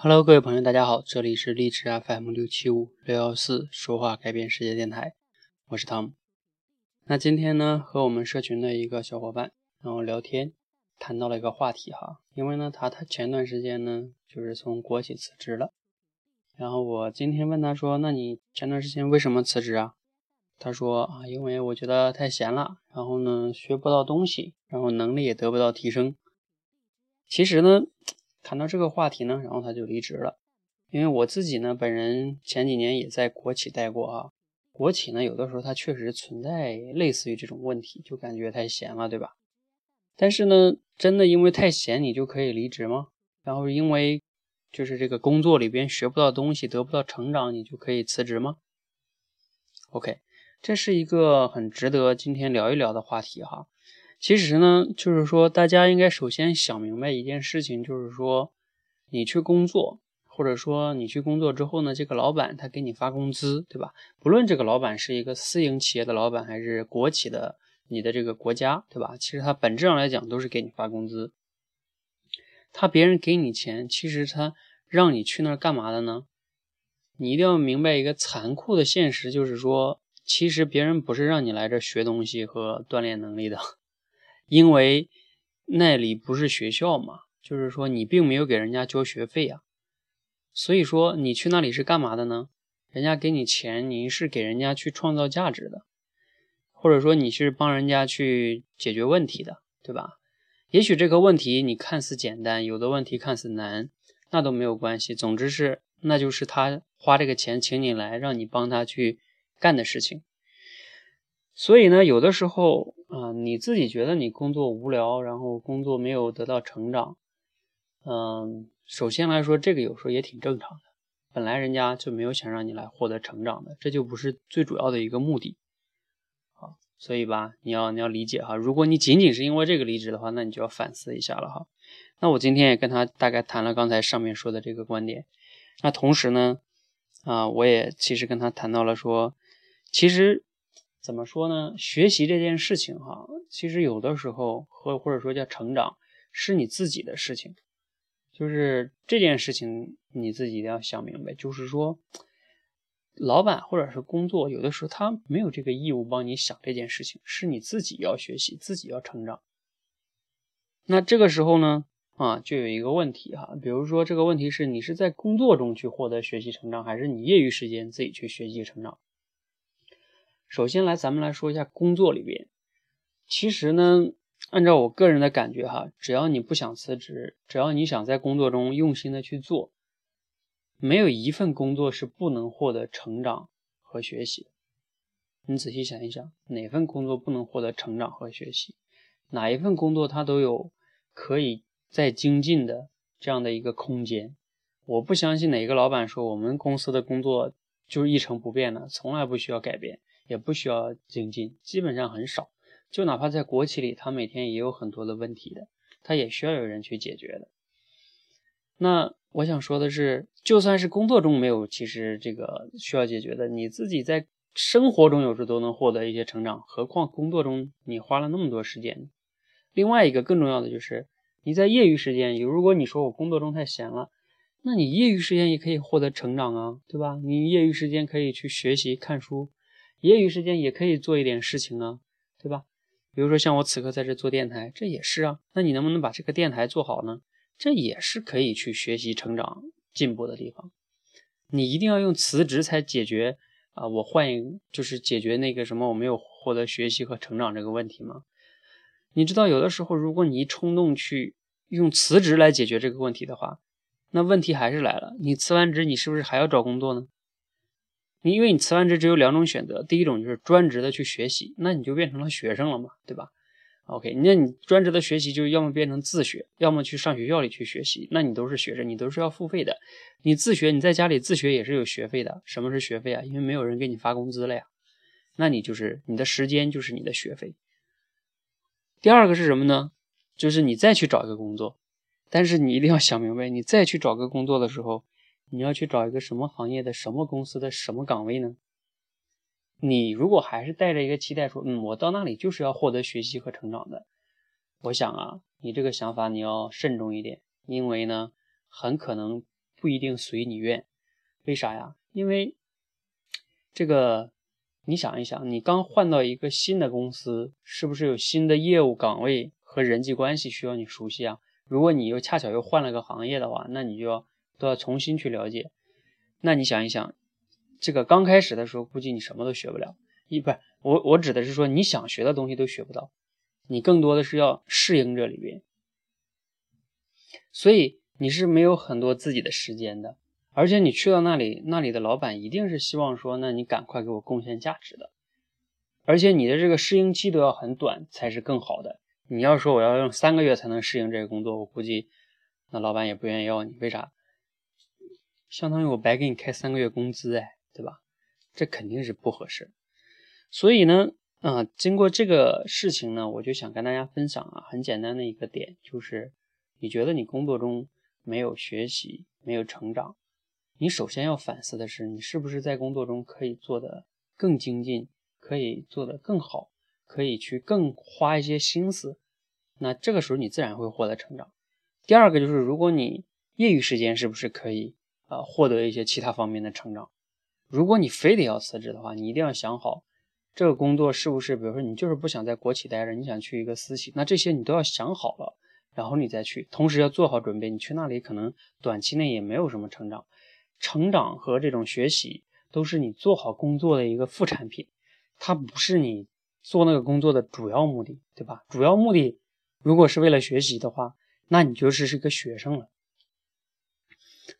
Hello，各位朋友，大家好，这里是励志 FM 六七五六幺四说话改变世界电台，我是汤姆。那今天呢，和我们社群的一个小伙伴，然后聊天，谈到了一个话题哈，因为呢，他他前段时间呢，就是从国企辞职了，然后我今天问他说，那你前段时间为什么辞职啊？他说啊，因为我觉得太闲了，然后呢，学不到东西，然后能力也得不到提升。其实呢。谈到这个话题呢，然后他就离职了。因为我自己呢，本人前几年也在国企待过啊。国企呢，有的时候它确实存在类似于这种问题，就感觉太闲了，对吧？但是呢，真的因为太闲你就可以离职吗？然后因为就是这个工作里边学不到东西，得不到成长，你就可以辞职吗？OK，这是一个很值得今天聊一聊的话题哈。其实呢，就是说，大家应该首先想明白一件事情，就是说，你去工作，或者说你去工作之后呢，这个老板他给你发工资，对吧？不论这个老板是一个私营企业的老板，还是国企的，你的这个国家，对吧？其实他本质上来讲都是给你发工资。他别人给你钱，其实他让你去那儿干嘛的呢？你一定要明白一个残酷的现实，就是说，其实别人不是让你来这学东西和锻炼能力的。因为那里不是学校嘛，就是说你并没有给人家交学费啊，所以说你去那里是干嘛的呢？人家给你钱，你是给人家去创造价值的，或者说你是帮人家去解决问题的，对吧？也许这个问题你看似简单，有的问题看似难，那都没有关系。总之是，那就是他花这个钱请你来，让你帮他去干的事情。所以呢，有的时候啊，你自己觉得你工作无聊，然后工作没有得到成长，嗯，首先来说，这个有时候也挺正常的。本来人家就没有想让你来获得成长的，这就不是最主要的一个目的。好，所以吧，你要你要理解哈，如果你仅仅是因为这个离职的话，那你就要反思一下了哈。那我今天也跟他大概谈了刚才上面说的这个观点。那同时呢，啊，我也其实跟他谈到了说，其实。怎么说呢？学习这件事情，哈，其实有的时候或或者说叫成长，是你自己的事情。就是这件事情你自己一定要想明白。就是说，老板或者是工作，有的时候他没有这个义务帮你想这件事情，是你自己要学习，自己要成长。那这个时候呢，啊，就有一个问题哈，比如说这个问题是你是在工作中去获得学习成长，还是你业余时间自己去学习成长？首先来，咱们来说一下工作里边。其实呢，按照我个人的感觉哈，只要你不想辞职，只要你想在工作中用心的去做，没有一份工作是不能获得成长和学习。你仔细想一想，哪份工作不能获得成长和学习？哪一份工作它都有可以再精进的这样的一个空间。我不相信哪个老板说我们公司的工作就是一成不变的，从来不需要改变。也不需要精进，基本上很少。就哪怕在国企里，他每天也有很多的问题的，他也需要有人去解决的。那我想说的是，就算是工作中没有，其实这个需要解决的，你自己在生活中有时都能获得一些成长，何况工作中你花了那么多时间。另外一个更重要的就是，你在业余时间，如果你说我工作中太闲了，那你业余时间也可以获得成长啊，对吧？你业余时间可以去学习、看书。业余时间也可以做一点事情啊，对吧？比如说像我此刻在这做电台，这也是啊。那你能不能把这个电台做好呢？这也是可以去学习、成长、进步的地方。你一定要用辞职才解决啊？我换一就是解决那个什么我没有获得学习和成长这个问题吗？你知道有的时候，如果你一冲动去用辞职来解决这个问题的话，那问题还是来了。你辞完职，你是不是还要找工作呢？你因为你辞完职只有两种选择，第一种就是专职的去学习，那你就变成了学生了嘛，对吧？OK，那你专职的学习就要么变成自学，要么去上学校里去学习，那你都是学生，你都是要付费的。你自学，你在家里自学也是有学费的。什么是学费啊？因为没有人给你发工资了呀，那你就是你的时间就是你的学费。第二个是什么呢？就是你再去找一个工作，但是你一定要想明白，你再去找个工作的时候。你要去找一个什么行业的、什么公司的、什么岗位呢？你如果还是带着一个期待说，嗯，我到那里就是要获得学习和成长的，我想啊，你这个想法你要慎重一点，因为呢，很可能不一定随你愿。为啥呀？因为这个，你想一想，你刚换到一个新的公司，是不是有新的业务岗位和人际关系需要你熟悉啊？如果你又恰巧又换了个行业的话，那你就要都要重新去了解。那你想一想，这个刚开始的时候，估计你什么都学不了。一不，我我指的是说，你想学的东西都学不到，你更多的是要适应这里边。所以你是没有很多自己的时间的，而且你去到那里，那里的老板一定是希望说，那你赶快给我贡献价值的，而且你的这个适应期都要很短才是更好的。你要说我要用三个月才能适应这个工作，我估计那老板也不愿意要你。为啥？相当于我白给你开三个月工资，哎，对吧？这肯定是不合适。所以呢，啊，经过这个事情呢，我就想跟大家分享啊，很简单的一个点，就是你觉得你工作中没有学习、没有成长，你首先要反思的是，你是不是在工作中可以做得更精进，可以做得更好，可以去更花一些心思，那这个时候你自然会获得成长。第二个就是，如果你业余时间是不是可以啊获得一些其他方面的成长？如果你非得要辞职的话，你一定要想好。这个工作是不是，比如说你就是不想在国企待着，你想去一个私企，那这些你都要想好了，然后你再去，同时要做好准备。你去那里可能短期内也没有什么成长，成长和这种学习都是你做好工作的一个副产品，它不是你做那个工作的主要目的，对吧？主要目的如果是为了学习的话，那你就是是个学生了，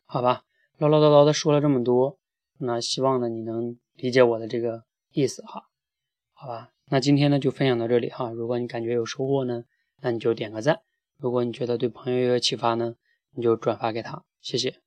好吧？唠唠叨叨的说了这么多，那希望呢你能理解我的这个意思哈。好吧，那今天呢就分享到这里哈。如果你感觉有收获呢，那你就点个赞；如果你觉得对朋友有启发呢，你就转发给他。谢谢。